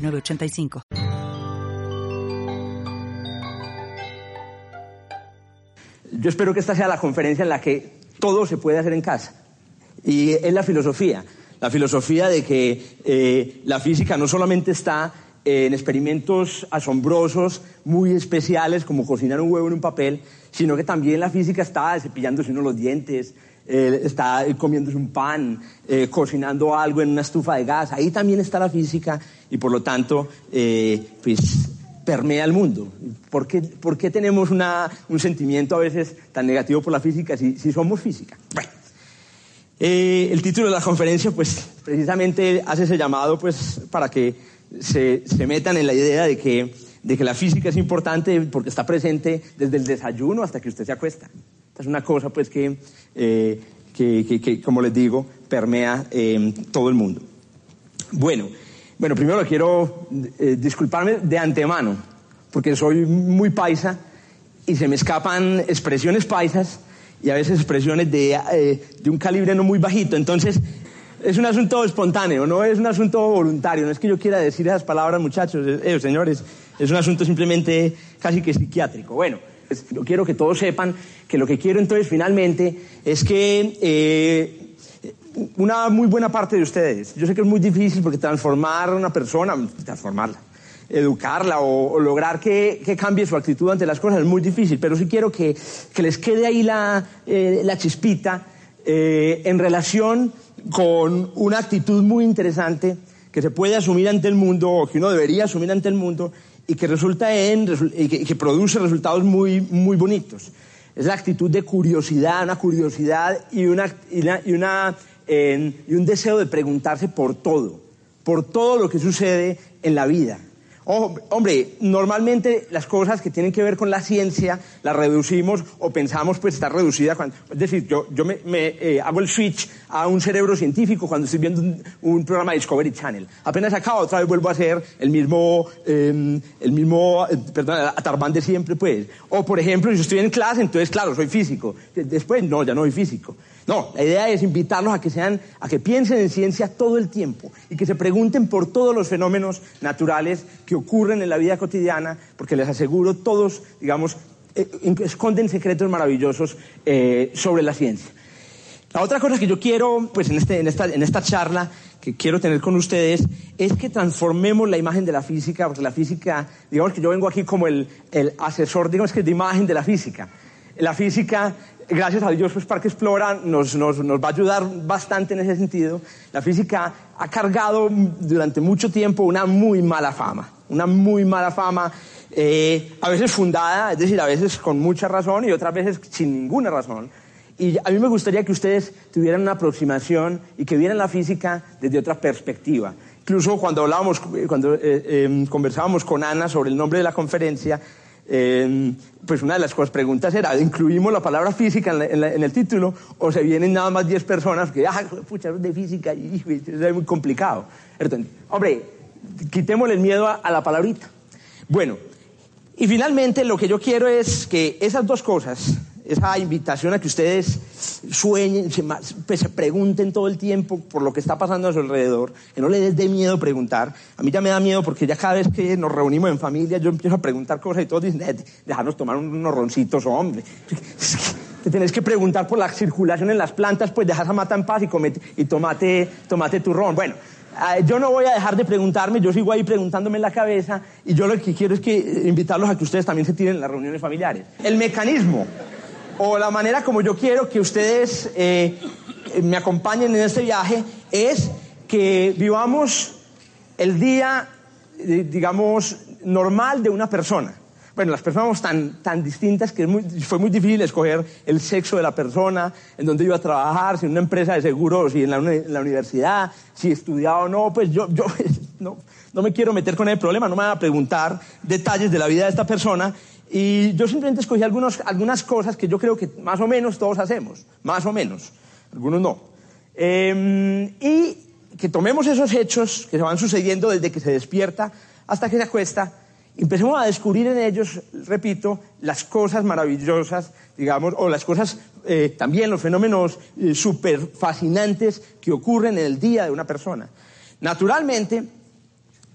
985. Yo espero que esta sea la conferencia en la que todo se puede hacer en casa. Y es la filosofía. La filosofía de que eh, la física no solamente está en experimentos asombrosos, muy especiales, como cocinar un huevo en un papel, sino que también la física está cepillándose uno los dientes, eh, está comiéndose un pan, eh, cocinando algo en una estufa de gas. Ahí también está la física y por lo tanto, eh, pues permea el mundo. ¿Por qué, por qué tenemos una, un sentimiento a veces tan negativo por la física si, si somos física? Bueno, el título de la conferencia, pues precisamente hace ese llamado pues, para que se, se metan en la idea de que, de que la física es importante porque está presente desde el desayuno hasta que usted se acuesta. Es una cosa pues que, eh, que, como les digo, permea eh, todo el mundo. Bueno, bueno, primero quiero eh, disculparme de antemano, porque soy muy paisa y se me escapan expresiones paisas y a veces expresiones de, de un calibre no muy bajito. Entonces, es un asunto espontáneo, no es un asunto voluntario. No es que yo quiera decir esas palabras, muchachos, señores. Es un asunto simplemente casi que psiquiátrico. Bueno, yo quiero que todos sepan que lo que quiero entonces finalmente es que eh, una muy buena parte de ustedes, yo sé que es muy difícil porque transformar a una persona, transformarla, educarla o, lograr que, cambie su actitud ante las cosas es muy difícil, pero sí quiero que, les quede ahí la, eh, chispita eh, en relación con una actitud muy interesante que se puede asumir ante el mundo o que uno debería asumir ante el mundo y que resulta en y que, produce resultados muy muy bonitos. Es la actitud de curiosidad, una curiosidad y una y, una, y un deseo de preguntarse por todo, por todo lo que sucede en la vida hombre, normalmente las cosas que tienen que ver con la ciencia las reducimos o pensamos pues está reducida cuando, es decir, yo, yo me, eh, hago el switch a un cerebro científico cuando estoy viendo un, programa de Discovery Channel. Apenas acabo, otra vez vuelvo a hacer el mismo, em, el mismo, eh, perdón, atarbán de siempre pues. O por ejemplo, si estoy en clase, entonces claro, soy físico. Después, no, ya no soy físico. No, la idea es invitarlos a que sean, a que piensen en ciencia todo el tiempo y que se pregunten por todos los fenómenos naturales que ocurren en la vida cotidiana, porque les aseguro todos, digamos, eh, esconden secretos maravillosos eh, sobre la ciencia. La otra cosa que yo quiero, pues en, este, en, esta, en esta charla que quiero tener con ustedes es que transformemos la imagen de la física, porque la física, digamos que yo vengo aquí como el, el asesor, digamos que de imagen de la física. La física gracias a Dios, pues Parque Explora nos, nos, nos, va a ayudar bastante en ese sentido. La física ha cargado durante mucho tiempo una muy mala fama, una muy mala fama, eh, a veces fundada, es decir, a veces con mucha razón y otras veces sin ninguna razón. Y a mí me gustaría que ustedes tuvieran una aproximación y que vieran la física desde otra perspectiva. Incluso cuando hablábamos, cuando eh, em, conversábamos con Ana sobre el nombre de la conferencia, eh, pues una de las cosas, preguntas era, ¿incluimos la palabra física en, el título o se vienen nada más 10 personas que, ah, pucha, de física, y, es muy complicado? Hombre, quitémosle el miedo a, la palabrita. Bueno, y finalmente lo que yo quiero es que esas dos cosas, esa invitación a que ustedes sueñen, se, pues, se, pregunten todo el tiempo por lo que está pasando a su alrededor, que no les dé miedo preguntar. A mí ya me da miedo porque ya cada vez que nos reunimos en familia yo empiezo a preguntar cosas y todos dicen, dejarnos tomar unos roncitos, hombre. Te tienes que preguntar por la circulación en las plantas, pues dejas a mata en paz y, comete, y tomate, tomate tu ron. Bueno, eh, yo no voy a dejar de preguntarme, yo sigo ahí preguntándome en la cabeza y yo lo que quiero es que eh, invitarlos a que ustedes también se tiren en las reuniones familiares. El mecanismo o la manera como yo quiero que ustedes eh, me acompañen en este viaje es que vivamos el día, eh, digamos, normal de una persona. Bueno, las personas somos tan, tan distintas que fue muy difícil escoger el sexo de la persona, en dónde iba a trabajar, si en una empresa de seguros, si en la, universidad, si estudiaba o no. Pues yo, yo no, no me quiero meter con el problema, no me van a preguntar detalles de la vida de esta persona. Y yo simplemente escogí algunos, algunas cosas que yo creo que más o menos todos hacemos, más o menos, algunos no. Em, y que tomemos esos hechos que se van sucediendo desde que se despierta hasta que se acuesta empecemos a descubrir en ellos, repito, las cosas maravillosas, digamos, o las cosas, eh, también los fenómenos eh, súper fascinantes que ocurren en el día de una persona. Naturalmente,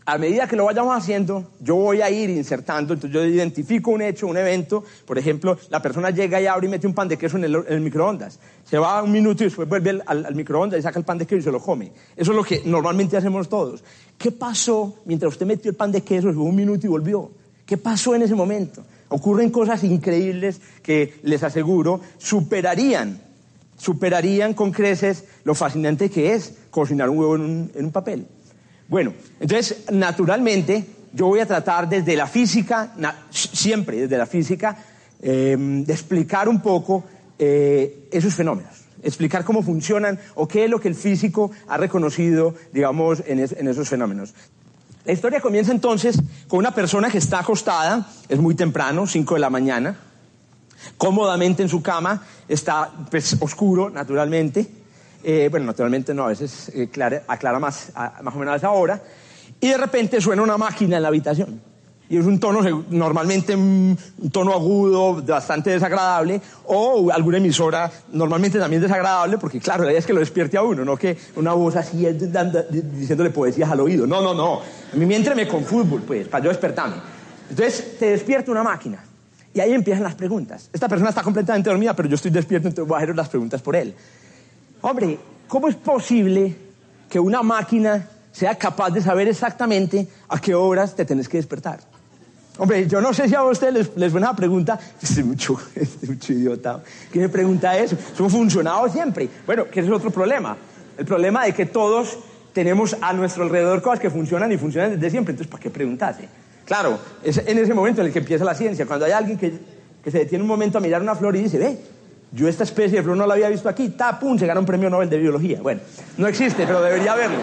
a medida que lo vayamos haciendo, yo voy a ir insertando, entonces yo identifico un hecho, un evento, por ejemplo, la persona llega y abre y mete un pan de queso en el, microondas, se va un minuto y después vuelve al, microondas y saca el pan de queso y se lo come. Eso es lo que normalmente hacemos todos. ¿Qué pasó mientras usted metió el pan de queso, fue un minuto y volvió? ¿Qué pasó en ese momento? Ocurren cosas increíbles que les aseguro superarían, superarían con creces lo fascinante que es cocinar un huevo en un papel. Bueno, entonces, naturalmente, yo voy a tratar desde la física, siempre desde la física, em, de explicar un poco eh, esos fenómenos, explicar cómo funcionan o qué es lo que el físico ha reconocido, digamos, en, esos fenómenos. La historia comienza entonces con una persona que está acostada, es muy temprano, 5 de la mañana, cómodamente en su cama, está pues, oscuro, naturalmente, eh, bueno, naturalmente no, a veces eh, aclara más, más o menos a esa hora, y de repente suena una máquina en la habitación. Y es un tono, normalmente un, tono agudo, bastante desagradable, o alguna emisora normalmente también desagradable, porque claro, la idea es que lo despierte a uno, no que una voz así diciéndole poesías al oído. No, no, no. A mí me con fútbol, pues, para yo despertarme. Entonces, te despierta una máquina. Y ahí empiezan las preguntas. Esta persona está completamente dormida, pero yo estoy despierto, entonces voy a hacer las preguntas por él. Hombre, ¿cómo es posible que una máquina sea capaz de saber exactamente a qué horas te tenés que despertar? Hombre, yo no sé si a ustedes les, les una pregunta, estoy mucho, estoy mucho idiota, ¿qué me pregunta eso? Eso ha funcionado siempre. Bueno, que es otro problema. El problema de que todos tenemos a nuestro alrededor cosas que funcionan y funcionan desde siempre, entonces ¿para qué preguntarse? Claro, es en ese momento en el que empieza la ciencia, cuando hay alguien que, que se detiene un momento a mirar una flor y dice, ve, yo esta especie de flor no la había visto aquí, ta, pum, se gana un premio Nobel de biología. Bueno, no existe, pero debería haberlo.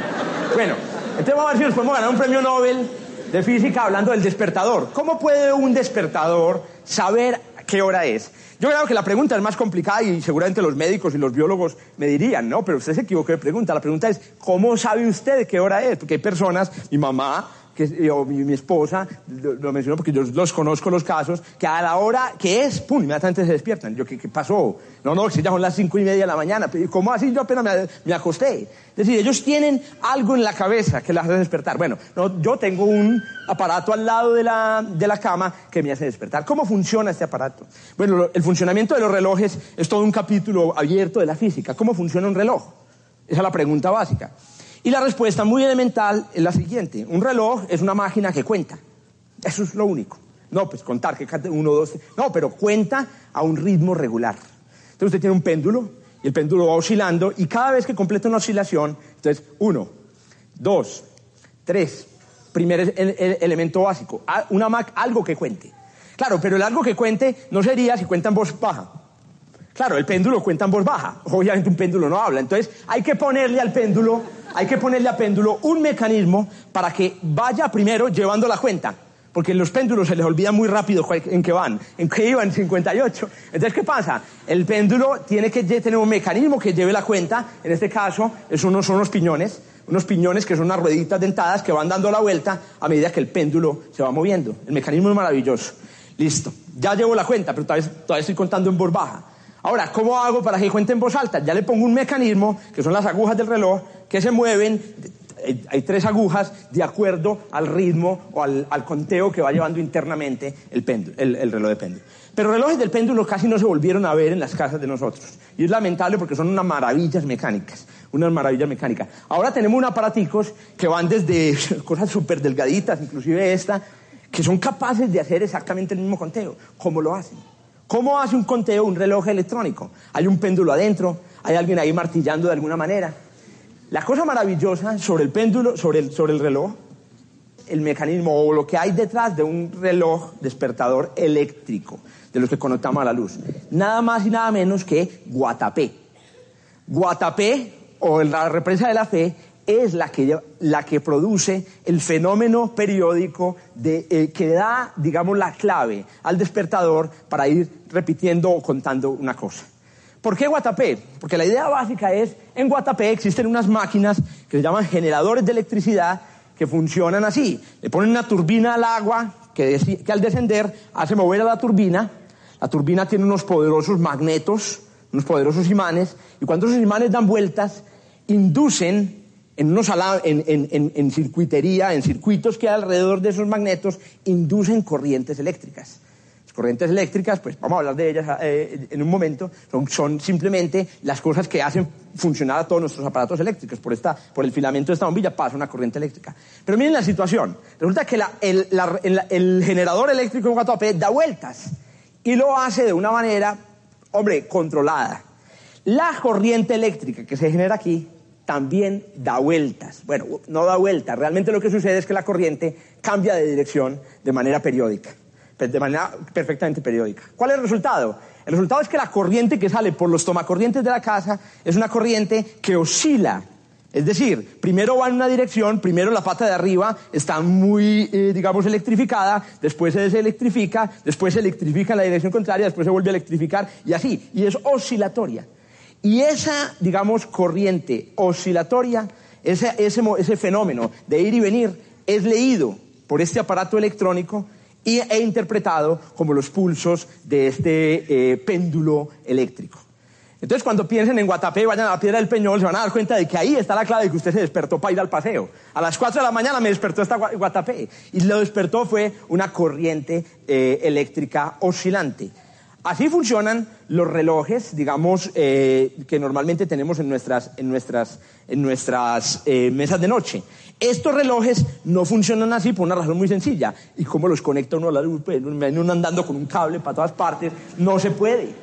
Bueno, entonces vamos a ver si nos podemos ganar un premio Nobel de física hablando del despertador. ¿Cómo puede un despertador saber qué hora es? Yo creo que la pregunta es más complicada y seguramente los médicos y los biólogos me dirían, ¿no? Pero usted se equivocó de pregunta. La pregunta es, ¿cómo sabe usted qué hora es? Porque hay personas, mi mamá, que yo, mi, esposa, lo, menciono porque yo los conozco los casos, que a la hora que es, pum, inmediatamente se despiertan. Yo, ¿qué, qué pasó? No, no, si ya son las cinco y media de la mañana. ¿Cómo así? Yo apenas me, me, acosté. Es decir, ellos tienen algo en la cabeza que les hace despertar. Bueno, no, yo tengo un aparato al lado de la, de la cama que me hace despertar. ¿Cómo funciona este aparato? Bueno, el funcionamiento de los relojes es todo un capítulo abierto de la física. ¿Cómo funciona un reloj? Esa es la pregunta básica. Y la respuesta muy elemental es la siguiente. Un reloj es una máquina que cuenta. Eso es lo único. No, pues contar que uno, dos, no, pero cuenta a un ritmo regular. Entonces usted tiene un péndulo y el péndulo va oscilando y cada vez que completa una oscilación, entonces uno, dos, tres, primer elemento básico, una algo que cuente. Claro, pero el algo que cuente no sería si cuenta en voz baja. Claro, el péndulo cuenta en voz baja. Obviamente un péndulo no habla. Entonces hay que ponerle al péndulo, hay que ponerle al péndulo un mecanismo para que vaya primero llevando la cuenta. Porque los péndulos se les olvida muy rápido en qué van, en qué iban 58. Entonces, ¿qué pasa? El péndulo tiene que tener un mecanismo que lleve la cuenta. En este caso, son unos, son unos piñones, unos piñones que son unas rueditas dentadas que van dando la vuelta a medida que el péndulo se va moviendo. El mecanismo es maravilloso. Listo. Ya llevo la cuenta, pero todavía, todavía estoy contando en voz baja. Ahora, ¿cómo hago para que cuente en voz alta? Ya le pongo un mecanismo, que son las agujas del reloj, que se mueven, hay tres agujas de acuerdo al ritmo o al, conteo que va llevando internamente el, péndulo, el, reloj de péndulo. Pero relojes del péndulo casi no se volvieron a ver en las casas de nosotros. Y es lamentable porque son unas maravillas mecánicas, unas maravillas mecánicas. Ahora tenemos unos aparaticos que van desde cosas súper delgaditas, inclusive esta, que son capaces de hacer exactamente el mismo conteo. ¿Cómo lo hacen? ¿Cómo hace un conteo un reloj electrónico? Hay un péndulo adentro, hay alguien ahí martillando de alguna manera. La cosa maravillosa sobre el péndulo, sobre el, sobre el reloj, el mecanismo o lo que hay detrás de un reloj despertador eléctrico, de los que conectamos a la luz. Nada más y nada menos que Guatapé. Guatapé, o la represa de la fe, es la que, la que produce el fenómeno periódico de, eh, que da, digamos, la clave al despertador para ir repitiendo o contando una cosa. ¿Por qué Guatapé? Porque la idea básica es, en Guatapé existen unas máquinas que se llaman generadores de electricidad que funcionan así. Le ponen una turbina al agua que, que al descender hace mover a la turbina. La turbina tiene unos poderosos magnetos, unos poderosos imanes, y cuando esos imanes dan vueltas, inducen en, unos en, en, en, circuitería, en circuitos que alrededor de esos magnetos, inducen corrientes eléctricas. Las corrientes eléctricas, pues vamos a hablar de ellas eh, en un momento, son, simplemente las cosas que hacen funcionar a todos nuestros aparatos eléctricos. Por, esta, por el filamento de esta bombilla pasa una corriente eléctrica. Pero miren la situación. Resulta que el, la, el, generador eléctrico en Guatapé da vueltas y lo hace de una manera, hombre, controlada. La corriente eléctrica que se genera aquí también da vueltas. Bueno, no da vueltas, realmente lo que sucede es que la corriente cambia de dirección de manera periódica, de manera perfectamente periódica. ¿Cuál es el resultado? El resultado es que la corriente que sale por los tomacorrientes de la casa es una corriente que oscila. Es decir, primero va en una dirección, primero la pata de arriba está muy, eh, digamos, electrificada, después se deselectrifica, después se electrifica en la dirección contraria, después se vuelve a electrificar y así, y es oscilatoria. Y esa, digamos, corriente oscilatoria, ese, ese, fenómeno de ir y venir, es leído por este aparato electrónico y, e interpretado como los pulsos de este eh, péndulo eléctrico. Entonces, cuando piensen en Guatapé, vayan a la Piedra del Peñol, se van a dar cuenta de que ahí está la clave de que usted se despertó para ir al paseo. A las 4 de la mañana me despertó esta Guatapé. Y lo despertó fue una corriente eh, eléctrica oscilante. Así funcionan los relojes, digamos, eh, que normalmente tenemos en nuestras, en nuestras, en nuestras eh, mesas de noche. Estos relojes no funcionan así por una razón muy sencilla. ¿Y cómo los conecta uno a la luz? Pues, uno andando con un cable para todas partes. No se puede.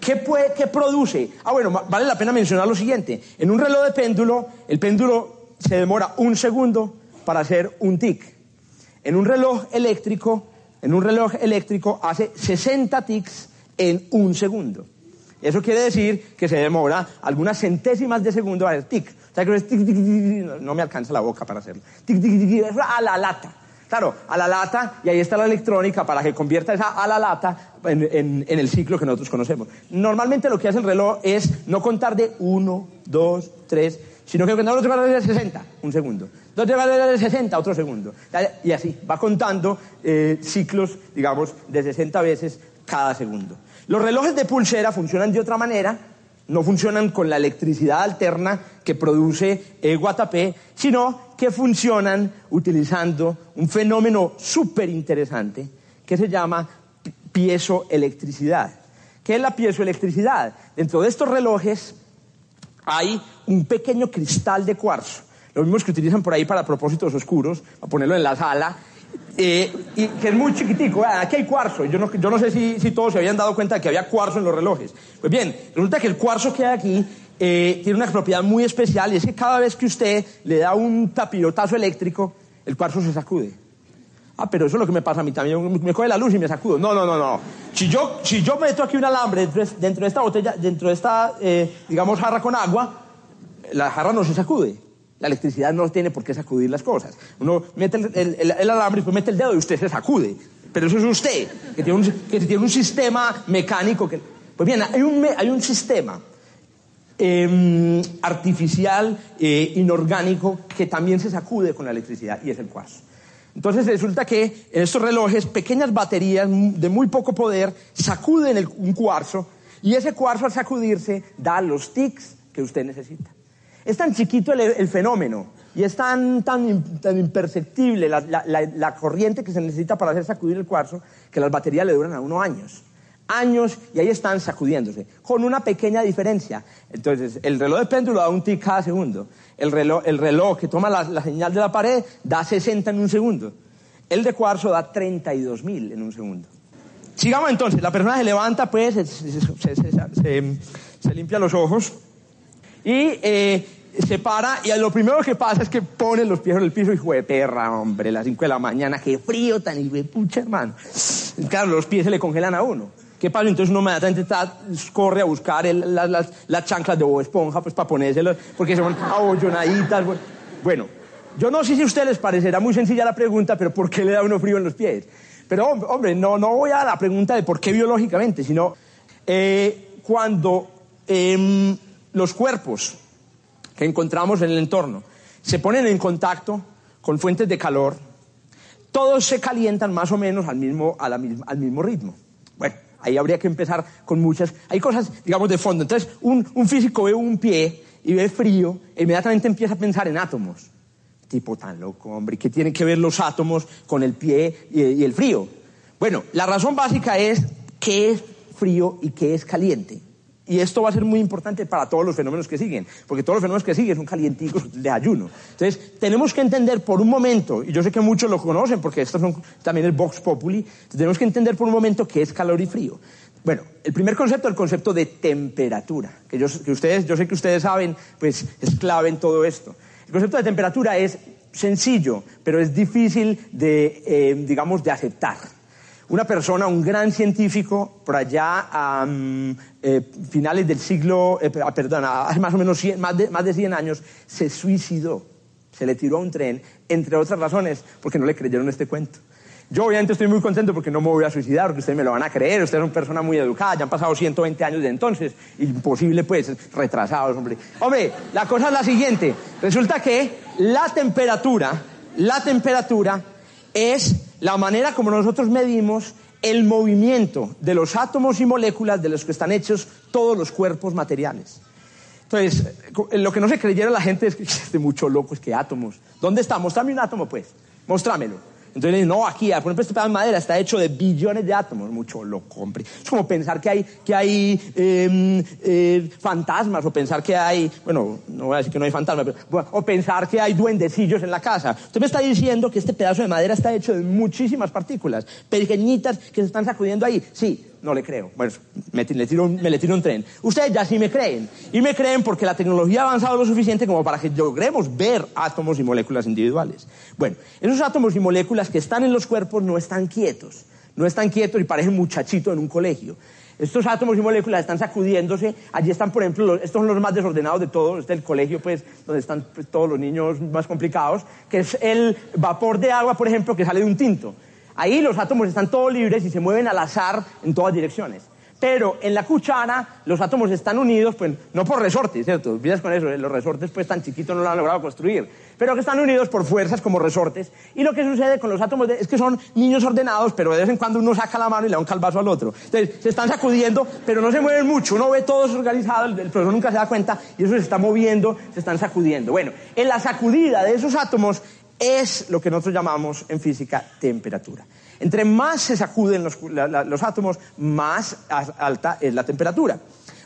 ¿Qué, puede, ¿Qué produce? Ah, bueno, vale la pena mencionar lo siguiente. En un reloj de péndulo, el péndulo se demora un segundo para hacer un tic. En un reloj eléctrico, en un reloj eléctrico hace 60 tics en un segundo. Eso quiere decir que se demora algunas centésimas de segundo a hacer tic. O sea, que es tic, tic, tic, no me alcanza la boca para hacerlo. Tic, tic, tic, a la lata. Claro, a la lata, y ahí está la electrónica para que convierta esa a la lata en, en, el ciclo que nosotros conocemos. Normalmente lo que hace el reloj es no contar de uno, dos, tres, sino que cuando contar de 60, un segundo. Dos de 60, otro segundo. Y así, va contando eh, ciclos, digamos, de 60 veces cada segundo. Los relojes de pulsera funcionan de otra manera, no funcionan con la electricidad alterna que produce el Guatapé, sino que funcionan utilizando un fenómeno súper interesante que se llama piezoelectricidad. ¿Qué es la piezoelectricidad? Dentro de estos relojes hay un pequeño cristal de cuarzo, lo mismo que utilizan por ahí para propósitos oscuros, a ponerlo en la sala, eh, y que es muy chiquitico. Aquí hay cuarzo. Yo no, yo no sé si, si, todos se habían dado cuenta de que había cuarzo en los relojes. Pues bien, resulta que el cuarzo que hay aquí eh, tiene una propiedad muy especial y es que cada vez que usted le da un tapirotazo eléctrico, el cuarzo se sacude. Ah, pero eso es lo que me pasa a mí también. Me coge la luz y me sacudo. No, no, no, no. Si yo, si yo meto aquí un alambre dentro de, esta botella, dentro de esta, eh, digamos, jarra con agua, la jarra no se sacude. La electricidad no tiene por qué sacudir las cosas. Uno mete el, alambre y pues mete el dedo y usted se sacude. Pero eso es usted, que tiene un, tiene un sistema mecánico que... Pues bien, hay un, hay un sistema em, artificial, eh, inorgánico, que también se sacude con la electricidad y es el cuarzo. Entonces resulta que en estos relojes pequeñas baterías de muy poco poder sacuden un cuarzo y ese cuarzo al sacudirse da los tics que usted necesita. Es tan chiquito el, fenómeno y es tan, tan, imperceptible la, la, corriente que se necesita para hacer sacudir el cuarzo que las baterías le duran a uno años. Años y ahí están sacudiéndose, con una pequeña diferencia. Entonces, el reloj de péndulo da un tic cada segundo. El reloj, el reloj que toma la, señal de la pared da 60 en un segundo. El de cuarzo da 32.000 en un segundo. Sigamos entonces, la persona se levanta, pues, se limpia los ojos y eh, se para y lo primero que pasa es que pone los pies en el piso y de perra, hombre, las 5 de la mañana, qué frío tan y pucha, hermano. Claro, los pies se le congelan a uno. ¿Qué pasa? Entonces uno inmediatamente corre a buscar las, chanclas de Esponja pues para ponérselas, porque son abollonaditas. Bueno, yo no sé si a ustedes les parecerá muy sencilla la pregunta, pero ¿por qué le da uno frío en los pies? Pero hombre, no, no voy a la pregunta de por qué biológicamente, sino eh, cuando em, los cuerpos que encontramos en el entorno se ponen en contacto con fuentes de calor, todos se calientan más o menos al mismo, al mismo ritmo. Bueno, ahí habría que empezar con muchas. Hay cosas, digamos, de fondo. Entonces, un, físico ve un pie y ve frío, e inmediatamente empieza a pensar en átomos. Tipo tan loco, hombre, ¿qué tienen que ver los átomos con el pie y, y el frío? Bueno, la razón básica es qué es frío y qué es caliente. Y esto va a ser muy importante para todos los fenómenos que siguen, porque todos los fenómenos que siguen son calienticos de ayuno. Entonces, tenemos que entender por un momento, y yo sé que muchos lo conocen, porque esto son también el Vox Populi, tenemos que entender por un momento qué es calor y frío. Bueno, el primer concepto, el concepto de temperatura, que yo, ustedes, yo sé que ustedes saben, pues es clave en todo esto. El concepto de temperatura es sencillo, pero es difícil de, eh, digamos, de aceptar una persona, un gran científico, por allá a eh, finales del siglo, eh, ah, perdón, hace más o menos más, de, más de 100 años, se suicidó, se le tiró a un tren, entre otras razones, porque no le creyeron este cuento. Yo obviamente estoy muy contento porque no me voy a suicidar, porque ustedes me lo van a creer, ustedes son persona muy educada, ya han pasado 120 años de entonces, imposible pues, retrasados, hombre. Hombre, la cosa es la siguiente, resulta que la temperatura, la temperatura es la manera como nosotros medimos el movimiento de los átomos y moléculas de los que están hechos todos los cuerpos materiales. Entonces, lo que no se creyera la gente es que es de mucho loco, es que átomos. ¿Dónde está? Mostrame un átomo, pues. Mostrámelo. Entonces dicen, no, aquí, por ejemplo, este pedazo de madera está hecho de billones de átomos. Mucho loco, hombre. Es como pensar que hay, que hay em, eh, fantasmas, o pensar que hay, bueno, no voy a decir que no hay fantasmas, pero, o pensar que hay duendecillos en la casa. Usted me está diciendo que este pedazo de madera está hecho de muchísimas partículas, pequeñitas que se están sacudiendo ahí. Sí, no le creo. Bueno, me, le tiro, un tren. Ustedes ya sí me creen. Y me creen porque la tecnología ha avanzado lo suficiente como para que logremos ver átomos y moléculas individuales. Bueno, esos átomos y moléculas que están en los cuerpos no están quietos. No están quietos y parecen muchachitos en un colegio. Estos átomos y moléculas están sacudiéndose. Allí están, por ejemplo, estos son los más desordenados de todos. Este es el colegio, pues, donde están pues, todos los niños más complicados, que es el vapor de agua, por ejemplo, que sale de un tinto. Ahí los átomos están todos libres y se mueven al azar en todas direcciones. Pero en la cuchara los átomos están unidos, pues no por resortes, ¿cierto? Olvidas con eso, los resortes pues tan chiquitos no lo han logrado construir, pero que están unidos por fuerzas como resortes. Y lo que sucede con los átomos es que son niños ordenados, pero de vez en cuando uno saca la mano y le da un calvazo al otro. Entonces se están sacudiendo, pero no se mueven mucho, uno ve todos organizados, el profesor nunca se da cuenta y eso se está moviendo, se están sacudiendo. Bueno, en la sacudida de esos átomos es lo que nosotros llamamos en física temperatura. Entre más se sacuden los, átomos, más alta es la temperatura.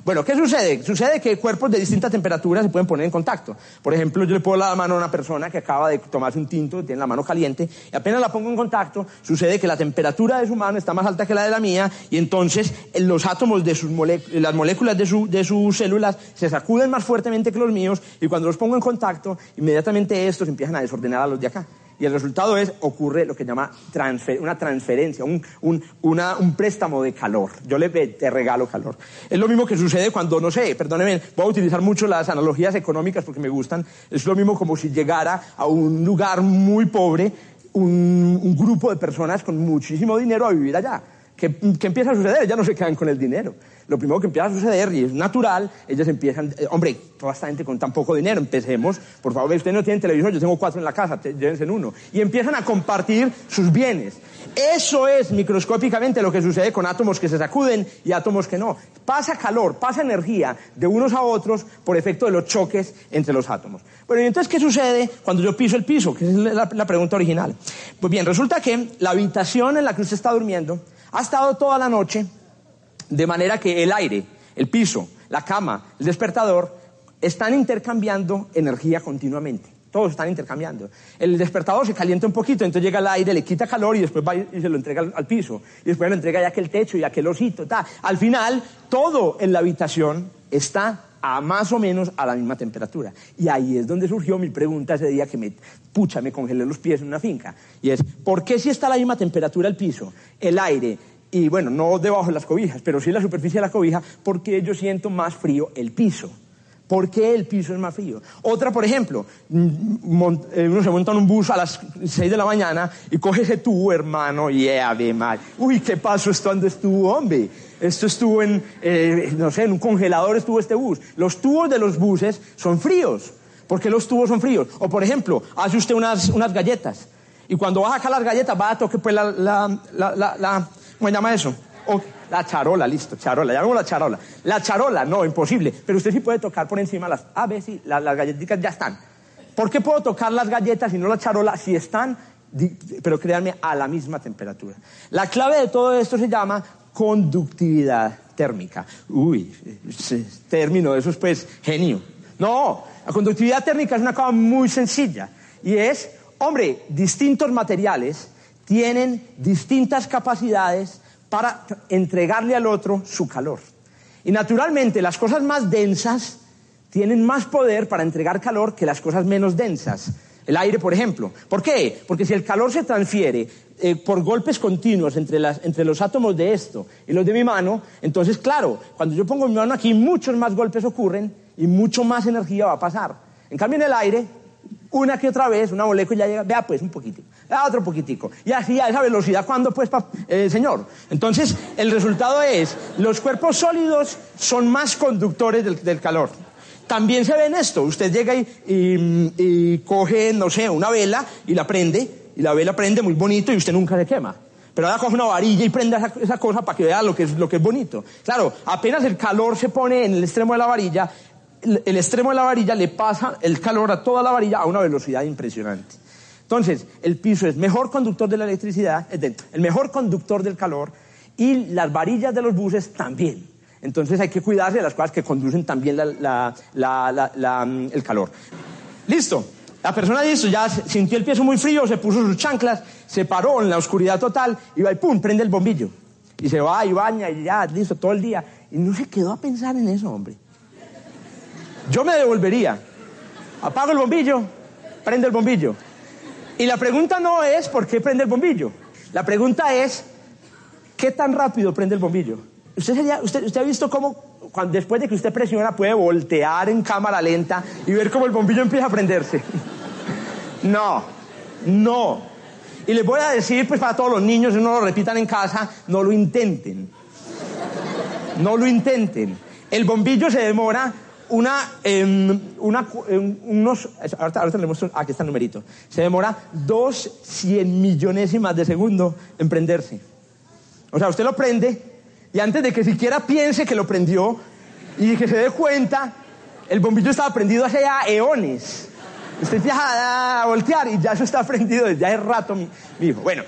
Bueno, ¿qué sucede? Sucede que cuerpos de distinta temperatura se pueden poner en contacto. Por ejemplo, yo le puedo dar la mano a una persona que acaba de tomarse un tinto, tiene la mano caliente, y apenas la pongo en contacto, sucede que la temperatura de su mano está más alta que la de la mía, y entonces eh, los átomos de sus las moléculas de, de sus células se sacuden más fuertemente que los míos, y cuando los pongo en contacto, inmediatamente estos empiezan a desordenar a los de acá. Y el resultado es, ocurre lo que se llama una transferencia, un, un, préstamo de calor. Yo le te regalo calor. Es lo mismo que sucede cuando, no sé, perdóneme, voy a utilizar mucho las analogías económicas porque me gustan. Es lo mismo como si llegara a un lugar muy pobre un, un grupo de personas con muchísimo dinero a vivir allá. ¿Qué, ¿Qué, empieza a suceder? Ya no se quedan con el dinero. Lo primero que empieza a suceder, y es natural, ellos empiezan, eh, hombre, toda esta gente con tan poco dinero, empecemos, por favor, usted no tiene televisión, yo tengo cuatro en la casa, llévense en uno. Y empiezan a compartir sus bienes. Eso es microscópicamente lo que sucede con átomos que se sacuden y átomos que no. Pasa calor, pasa energía de unos a otros por efecto de los choques entre los átomos. Bueno, y entonces, ¿qué sucede cuando yo piso el piso? Que es la, la pregunta original. Pues bien, resulta que la habitación en la que usted está durmiendo, ha estado toda la noche, de manera que el aire, el piso, la cama, el despertador, están intercambiando energía continuamente. Todos están intercambiando. El despertador se calienta un poquito, entonces llega el aire, le quita calor y después va y se lo entrega al, piso. Y después lo entrega ya aquel techo y aquel osito. Ta. Al final, todo en la habitación está a más o menos a la misma temperatura. Y ahí es donde surgió mi pregunta ese día que me, pucha, me congelé los pies en una finca. Y es, ¿por qué si está a la misma temperatura el piso, el aire, y bueno, no debajo de las cobijas, pero sí en la superficie de la cobija, porque yo siento más frío el piso? ¿Por qué el piso es más frío? Otra, por ejemplo, eh, uno se monta en un bus a las 6 de la mañana y coge ese tubo, hermano, y yeah, ave mal. Uy, ¿qué pasó esto? ¿Dónde estuvo, hombre? Esto estuvo en, eh, no sé, en un congelador estuvo este bus. Los tubos de los buses son fríos. ¿Por qué los tubos son fríos? O, por ejemplo, hace usted unas, unas galletas. Y cuando va a sacar las galletas, va a tocar pues la, la, la, la, ¿cómo se llama eso? O, la charola, listo, charola, llamemos la charola. La charola, no, imposible. Pero usted sí puede tocar por encima las. A ver, sí, las, las galletitas ya están. ¿Por qué puedo tocar las galletas y no la charola si están, pero créanme, a la misma temperatura? La clave de todo esto se llama conductividad térmica. Uy, término, eso es pues genio. No, la conductividad térmica es una cosa muy sencilla y es, hombre, distintos materiales tienen distintas capacidades para entregarle al otro su calor. Y naturalmente las cosas más densas tienen más poder para entregar calor que las cosas menos densas. El aire, por ejemplo. ¿Por qué? Porque si el calor se transfiere eh, por golpes continuos entre, entre los átomos de esto y los de mi mano, entonces, claro, cuando yo pongo mi mano aquí, muchos más golpes ocurren y mucho más energía va a pasar. En cambio, en el aire, una que otra vez, una molécula ya llega, vea pues un poquito otro poquitico. Y así a esa velocidad, ¿cuándo pues, eh, señor? Entonces, el resultado es, los cuerpos sólidos son más conductores del, calor. También se ve en esto, usted llega y, coge, no sé, una vela y la prende, y la vela prende muy bonito y usted nunca se quema. Pero ahora coge una varilla y prende esa, cosa para que vea lo que, es, lo que es bonito. Claro, apenas el calor se pone en el extremo de la varilla, el extremo de la varilla le pasa el calor a toda la varilla a una velocidad impresionante. Entonces, el piso es mejor conductor de la electricidad, es el mejor conductor del calor y las varillas de los buses también. Entonces hay que cuidarse de las cosas que conducen también mm, el calor. Listo. La persona listo, ya sintió el pie muy frío, se puso sus chanclas, se paró en la oscuridad total y va y pum, prende el bombillo. Y se va y baña y ya, listo, todo el día. Y no se quedó a pensar en eso, hombre. Yo me devolvería. Apago el bombillo, prende el bombillo. Y la pregunta no es por qué prende el bombillo. La pregunta es, ¿qué tan rápido prende el bombillo? ¿Usted, ha visto cómo después de que usted presiona puede voltear en cámara lenta y ver cómo el bombillo empieza a prenderse? no, no. Y les voy a decir, pues para todos los niños, si no lo repitan en casa, no lo intenten. No lo intenten. El bombillo se demora una, em, una em, unos, ahorita, ahorita, le muestro, aquí está el numerito, se demora dos cien millonésimas de segundo en prenderse. O sea, usted lo prende y antes de que siquiera piense que lo prendió y que se dé cuenta, el bombillo estaba prendido hace ya eones. Usted empieza a voltear y ya eso está prendido desde hace rato, mi, hijo. Bueno,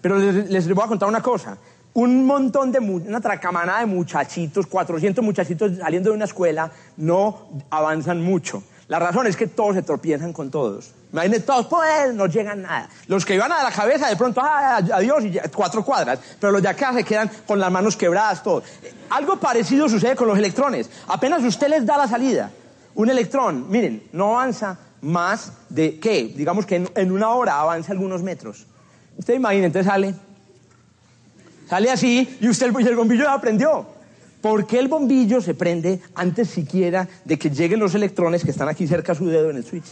pero les, les voy a contar una cosa un montón de, una tracamanada de muchachitos, 400 muchachitos saliendo de una escuela, no avanzan mucho. La razón es que todos se tropiezan con todos. Imagínense, todos, pues, no llegan nada. Los que iban a la cabeza, de pronto, adiós, y cuatro cuadras. Pero los de acá se quedan con las manos quebradas, todo. Algo parecido sucede con los electrones. Apenas usted les da la salida, un electrón, miren, no avanza más de, ¿qué? Digamos que en, en una hora avanza algunos metros. Usted imagina, entonces sale Sale así y usted el, bombillo ya aprendió. ¿Por qué el bombillo se prende antes siquiera de que lleguen los electrones que están aquí cerca a su dedo en el switch?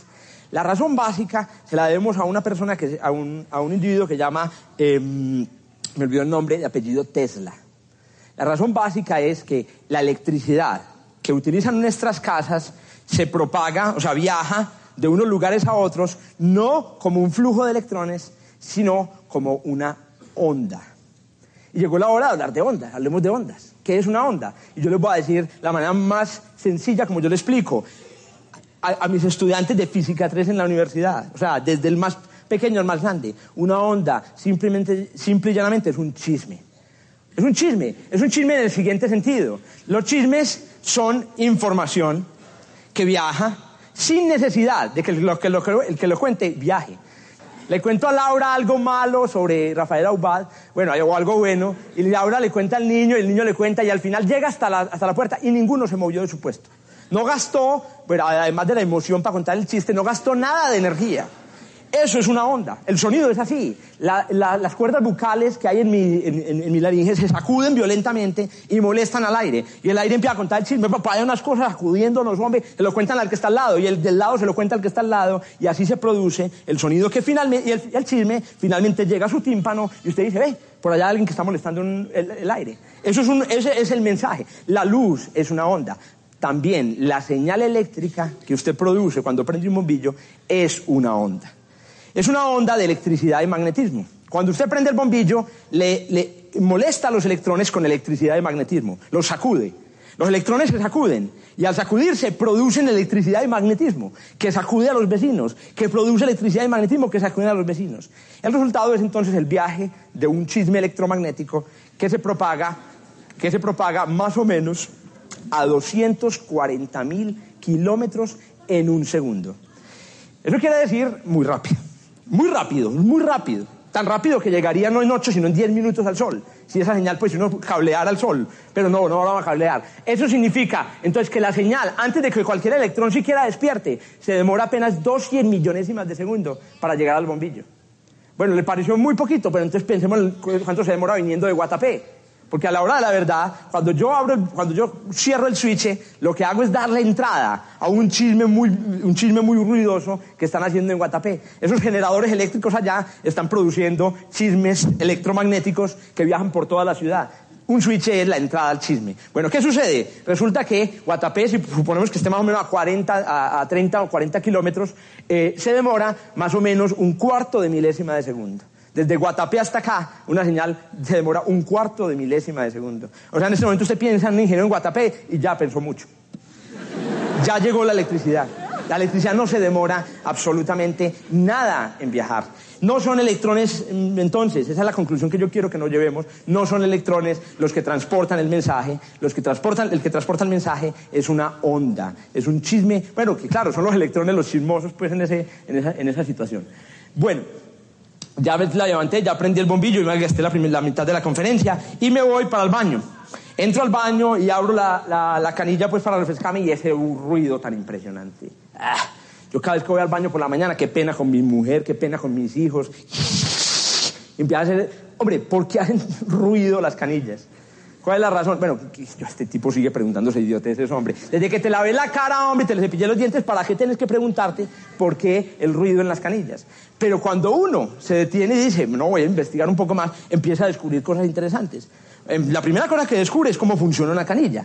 La razón básica se la debemos a una persona, que, a, un, a un individuo que llama, em, me olvidó el nombre, de apellido Tesla. La razón básica es que la electricidad que utilizan nuestras casas se propaga, o sea, viaja de unos lugares a otros, no como un flujo de electrones, sino como una onda. Y llegó la hora de hablar de ondas, hablemos de ondas. ¿Qué es una onda? Y yo les voy a decir la manera más sencilla como yo le explico a, mis estudiantes de física 3 en la universidad. O sea, desde el más pequeño al más grande. Una onda, simplemente, simple y llanamente, es un chisme. Es un chisme. Es un chisme en el siguiente sentido. Los chismes son información que viaja sin necesidad de lo, que el que lo cuente viaje. Le cuento a Laura algo malo sobre Rafael Aubad, bueno, o algo bueno, y Laura le cuenta al niño, y el niño le cuenta, y al final llega hasta la, hasta la puerta, y ninguno se movió de su puesto. No gastó, bueno, además de la emoción para contar el chiste, no gastó nada de energía. Eso es una onda. El sonido es así. las cuerdas bucales que hay en mi, en, mi, laringe se sacuden violentamente y molestan al aire. Y el aire empieza a contar el chisme. Papá, hay unas cosas sacudiéndonos, hombre. Se lo cuentan al que está al lado. Y el del lado se lo cuenta al que está al lado. Y así se produce el sonido que finalmente, y el, chisme finalmente llega a su tímpano. Y usted dice, ve, por allá hay alguien que está molestando el, aire. Eso es un, ese es el mensaje. La luz es una onda también la señal eléctrica que usted produce cuando prende un bombillo es una onda. Es una onda de electricidad y magnetismo. Cuando usted prende el bombillo, le, molesta a los electrones con electricidad y magnetismo, los sacude. Los electrones se sacuden y al sacudirse producen electricidad y magnetismo, que sacude a los vecinos, que produce electricidad y magnetismo que sacude a los vecinos. El resultado es entonces el viaje de un chisme electromagnético que se propaga, que se propaga más o menos a 240 mil kilómetros en un segundo. Eso quiere decir muy rápido. Muy rápido, muy rápido. Tan rápido que llegaría no en 8, sino en 10 minutos al sol. Si esa señal, pues uno cablear al sol. Pero no, no vamos a cablear. Eso significa, entonces, que la señal, antes de que cualquier electrón siquiera despierte, se demora apenas 200 millonésimas de segundo para llegar al bombillo. Bueno, le pareció muy poquito, pero entonces pensemos cuánto se demora viniendo de Guatapé. Porque a la hora de la verdad, cuando yo cierro el switch, lo que hago es darle entrada a un chisme muy, un chisme muy ruidoso que están haciendo en Guatapé. Esos generadores eléctricos allá están produciendo chismes electromagnéticos que viajan por toda la ciudad. Un switch es la entrada al chisme. Bueno, ¿qué sucede? Resulta que Guatapé, si suponemos que esté más o menos a 40, a, 30 o 40 kilómetros, eh, se demora más o menos un cuarto de milésima de segundo. Desde Guatapé hasta acá, una señal se demora un cuarto de milésima de segundo. O sea, en ese momento usted piensa en un ingeniero en Guatapé y ya pensó mucho. Ya llegó la electricidad. La electricidad no se demora absolutamente nada en viajar. No son electrones, mm, entonces, esa es la conclusión que yo quiero que nos llevemos, no son electrones los que transportan el mensaje, los que transportan, el que transporta el mensaje es una onda, es un chisme, bueno, que claro, son los electrones los chismosos pues en, ese, en, esa, en esa situación. Bueno, ya la levanté, ya prendí el bombillo y me gasté la, mitad de la conferencia y me voy para el baño. Entro al baño y abro la, la, canilla pues para refrescarme y ese ruido tan impresionante. Ah, yo cada vez que voy al baño por la mañana, qué pena con mi mujer, qué pena con mis hijos. Y empieza a hacer, hombre, ¿por qué hacen ruido las canillas? ¿Cuál es la razón? Bueno, este tipo sigue preguntándose idioteces, hombre. Desde que te lavé la cara, hombre, te le cepillé los dientes, ¿para qué tienes que preguntarte por qué el ruido en las canillas? Pero cuando uno se detiene y dice, no, voy a investigar un poco más, empieza a descubrir cosas interesantes. Em, la primera cosa que descubre es cómo funciona una canilla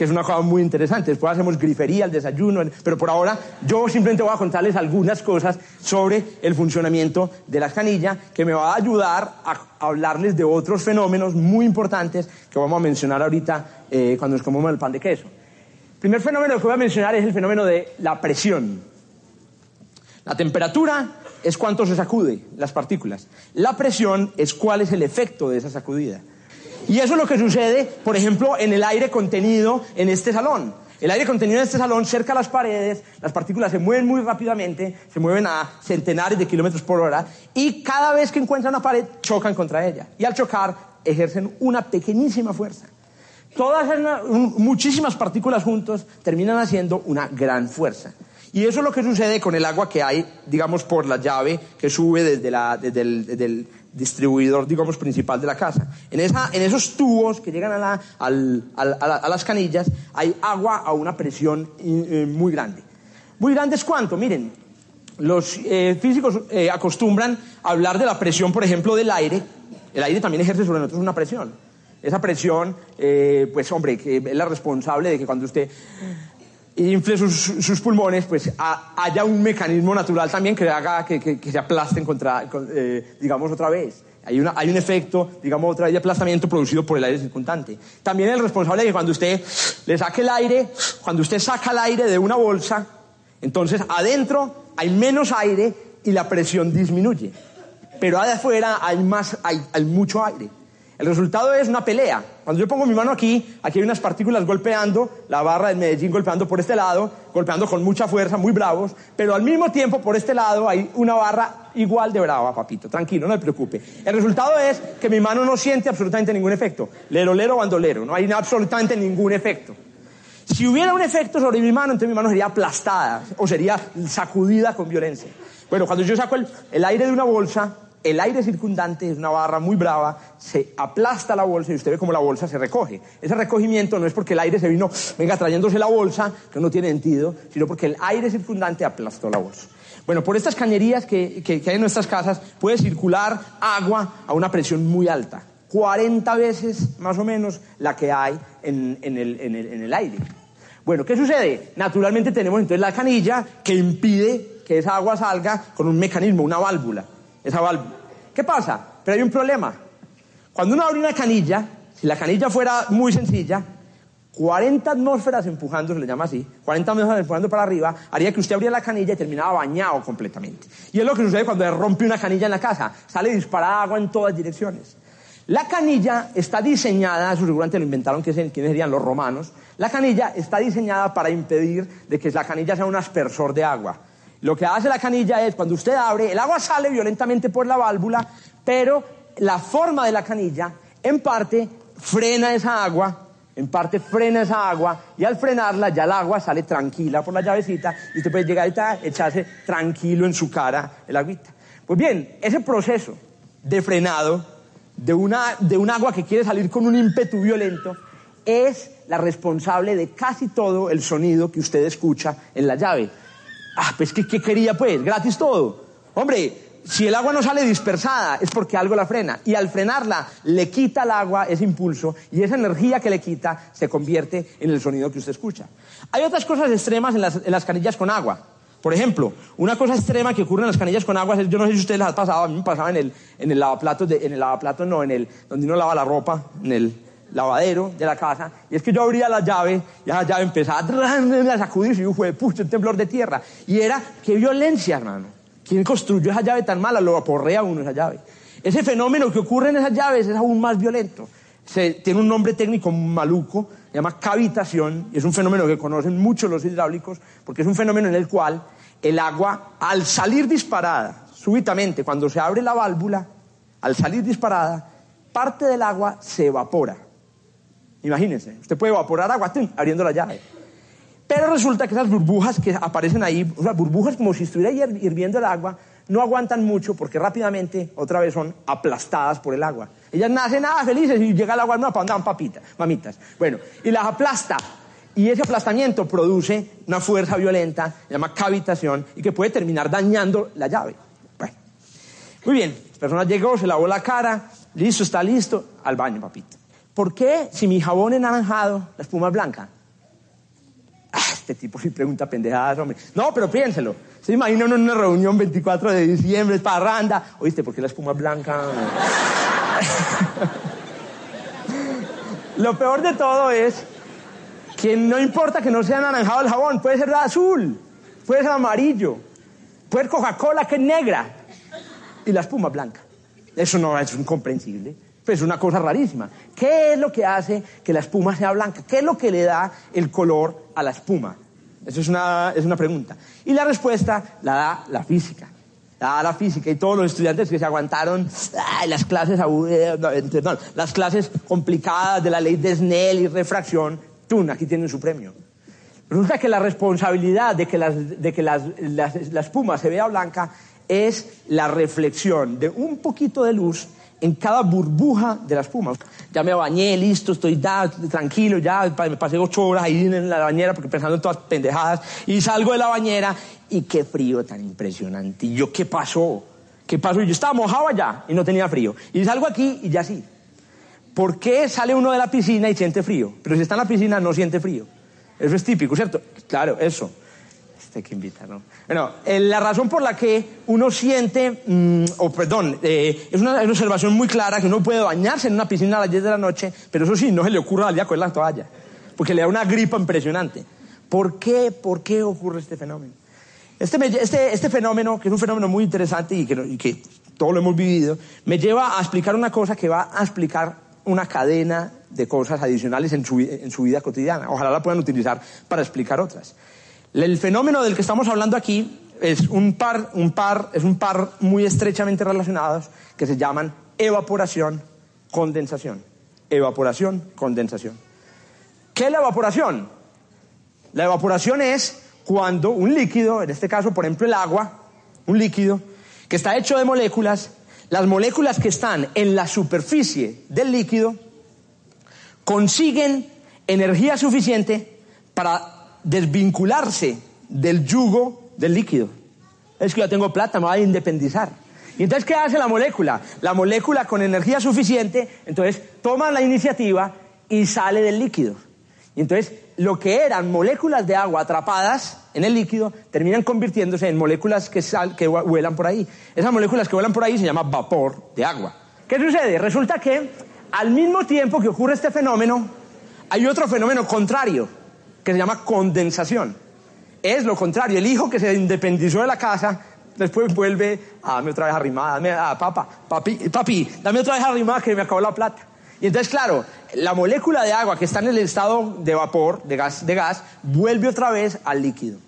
que es una cosa muy interesante. Después hacemos grifería, el desayuno, pero por ahora yo simplemente voy a contarles algunas cosas sobre el funcionamiento de la canilla que me va a ayudar a hablarles de otros fenómenos muy importantes que vamos a mencionar ahorita eh, cuando nos comemos el pan de queso. El primer fenómeno que voy a mencionar es el fenómeno de la presión. La temperatura es cuánto se sacude las partículas. La presión es cuál es el efecto de esa sacudida. Y eso es lo que sucede, por ejemplo, en el aire contenido en este salón. El aire contenido en este salón, cerca las paredes, las partículas se mueven muy rápidamente, se mueven a centenares de kilómetros por hora, y cada vez que encuentran una pared, chocan contra ella. Y al chocar, ejercen una pequeñísima fuerza. Todas muchísimas partículas juntos terminan haciendo una gran fuerza. Y eso es lo que sucede con el agua que hay, digamos, por la llave que sube desde, la, desde el distribuidor, digamos, principal de la casa. En, esa, en esos tubos que llegan a, la, al, a, las canillas hay agua a una presión eh, muy grande. Muy grande es cuánto, miren, los eh, físicos eh, acostumbran a hablar de la presión, por ejemplo, del aire. El aire también ejerce sobre nosotros una presión. Esa presión, pues hombre, es la responsable de que cuando usted infle sus, pulmones, pues haya un mecanismo natural también que haga que, se aplasten contra, eh, digamos, otra vez. Hay, una, hay un efecto, digamos, otra vez de aplastamiento producido por el aire circundante. También el responsable de que cuando usted le saque el aire, cuando usted saca el aire de una bolsa, entonces adentro hay menos aire y la presión disminuye. Pero afuera hay, más, hay, hay mucho aire. El resultado es una pelea. Cuando yo pongo mi mano aquí, aquí hay unas partículas golpeando, la barra del Medellín golpeando por este lado, golpeando con mucha fuerza, muy bravos, pero al mismo tiempo por este lado hay una barra igual de brava, papito, tranquilo, no me preocupe. El resultado es que mi mano no siente absolutamente ningún efecto. Lero, lero, bandolero, no hay absolutamente ningún efecto. Si hubiera un efecto sobre mi mano, entonces mi mano sería aplastada o sería sacudida con violencia. Bueno, cuando yo saco el aire de una bolsa, el aire circundante es una barra muy brava, se aplasta la bolsa y usted ve como la bolsa se recoge. Ese recogimiento no es porque el aire se vino, venga trayéndose la bolsa, que no tiene sentido, sino porque el aire circundante aplastó la bolsa. Bueno, por estas cañerías que, que, que hay en nuestras casas puede circular agua a una presión muy alta, 40 veces más o menos la que hay en, en, el, en, el, en el aire. Bueno, ¿qué sucede? Naturalmente tenemos entonces la canilla que impide que esa agua salga con un mecanismo, una válvula esa válvula. ¿Qué pasa? Pero hay un problema. Cuando uno abre una canilla, si la canilla fuera muy sencilla, 40 atmósferas empujando, se le llama así, 40 atmósferas empujando para arriba, haría que usted abriera la canilla y terminaba bañado completamente. Y es lo que sucede cuando se rompe una canilla en la casa, sale disparada agua en todas direcciones. La canilla está diseñada, eso seguramente lo inventaron, ¿quiénes serían los romanos? La canilla está diseñada para impedir de que la canilla sea un aspersor de agua. Lo que hace la canilla es, cuando usted abre, el agua sale violentamente por la válvula, pero la forma de la canilla, en parte, frena esa agua, en parte frena esa agua, y al frenarla ya el agua sale tranquila por la llavecita, y usted puede llegar y echarse tranquilo en su cara el agüita. Pues bien, ese proceso de frenado de, una, de un agua que quiere salir con un ímpetu violento es la responsable de casi todo el sonido que usted escucha en la llave. Ah, pues ¿qué, ¿qué, quería pues? Gratis todo. Hombre, si el agua no sale dispersada es porque algo la frena. Y al frenarla le quita al agua ese impulso y esa energía que le quita se convierte en el sonido que usted escucha. Hay otras cosas extremas en las, canillas con agua. Por ejemplo, una cosa extrema que ocurre en las canillas con agua es, yo no sé si ustedes las ha pasado, a mí me pasaba en el, en lavaplatos, en el lavaplatos no, en el, donde uno lava la ropa, en el lavadero de la casa, y es que yo abría la llave, y esa llave empezaba a sacudirse, y yo fue, pucho, un temblor de tierra. Y era, qué violencia, hermano. ¿Quién construyó esa llave tan mala? Lo aporrea uno esa llave. Ese fenómeno que ocurre en esas llaves es aún más violento. Se, tiene un nombre técnico maluco, se llama cavitación, y es un fenómeno que conocen muchos los hidráulicos, porque es un fenómeno en el cual el agua, al salir disparada, súbitamente, cuando se abre la válvula, al salir disparada, parte del agua se evapora. Imagínense, usted puede evaporar agua abriendo la llave. Pero resulta que esas burbujas que aparecen ahí, o sea, burbujas como si estuviera hirviendo el agua, no aguantan mucho porque rápidamente otra vez son aplastadas por el agua. Ellas nacen nada felices y llega el agua, no, ¿para dónde van papitas, mamitas? Bueno, y las aplasta. Y ese aplastamiento produce una fuerza violenta, se llama cavitación, y que puede terminar dañando la llave. Bueno, muy bien, la persona llegó, se lavó la cara, listo, está listo, al baño, papita. ¿Por qué si mi jabón es naranjado, la espuma es blanca? Ah, este tipo sí pregunta pendejadas, hombre. No, pero piénselo. Se imagina una reunión 24 de diciembre, parranda. Oíste, ¿por qué la espuma es blanca? Lo peor de todo es que no importa que no sea naranjado el jabón, puede ser azul, puede ser amarillo, puede ser Coca-Cola que es negra y la espuma es blanca. Eso no es incomprensible. Pues es una cosa rarísima. ¿Qué es lo que hace que la espuma sea blanca? ¿Qué es lo que le da el color a la espuma? Eso es una, es una pregunta. Y la respuesta la da la física. La da la física y todos los estudiantes que se aguantaron ay, las clases, eh, no, las clases complicadas de la ley de Snell y refracción, ¡tum! aquí tienen su premio. Resulta que la responsabilidad de que, las, de que las, la espuma se vea blanca es la reflexión de un poquito de luz en cada burbuja de la espuma. Ya me bañé, listo, estoy da, tranquilo, ya me pasé ocho horas ahí en la bañera porque pensando en todas pendejadas y salgo de la bañera y qué frío tan impresionante. Y yo, ¿qué pasó? ¿Qué pasó? Yo estaba mojado allá y no tenía frío. Y salgo aquí y ya sí. ¿Por qué sale uno de la piscina y siente frío? Pero si está en la piscina no siente frío. Eso es típico, ¿cierto? Claro, eso. Este que invita, ¿no? Bueno, eh, la razón por la que uno siente, mmm, o perdón, eh, es una, observación muy clara que uno puede bañarse en una piscina a las 10 de la noche, pero eso sí, no se le ocurre al día con la toalla, porque le da una gripa impresionante. ¿Por qué? ¿Por qué ocurre este fenómeno? Este, este, este fenómeno, que es un fenómeno muy interesante y que, y que todos lo hemos vivido, me lleva a explicar una cosa que va a explicar una cadena de cosas adicionales en su, en su vida cotidiana. Ojalá la puedan utilizar para explicar otras. El fenómeno del que estamos hablando aquí es un par, un par, es un par muy estrechamente relacionados que se llaman evaporación, condensación. Evaporación, condensación. ¿Qué es la evaporación? La evaporación es cuando un líquido, en este caso, por ejemplo, el agua, un líquido, que está hecho de moléculas, las moléculas que están en la superficie del líquido consiguen energía suficiente para desvincularse del yugo del líquido. Es que yo tengo plata, me voy a independizar. Y entonces, ¿qué hace la molécula? La molécula con energía suficiente, entonces toma la iniciativa y sale del líquido. Y entonces, lo que eran moléculas de agua atrapadas en el líquido terminan convirtiéndose en moléculas que, sal, que vuelan por ahí. Esas moléculas que vuelan por ahí se llama vapor de agua. ¿Qué sucede? Resulta que al mismo tiempo que ocurre este fenómeno, hay otro fenómeno contrario que se llama condensación. Es lo contrario, el hijo que se independizó de la casa después vuelve, a dame otra vez arrimada, dame, ah, papá, papi, papi, dame otra vez arrimada que me acabó la plata. Y entonces, claro, la molécula de agua que está en el estado de vapor, de gas, de gas, vuelve otra vez al líquido.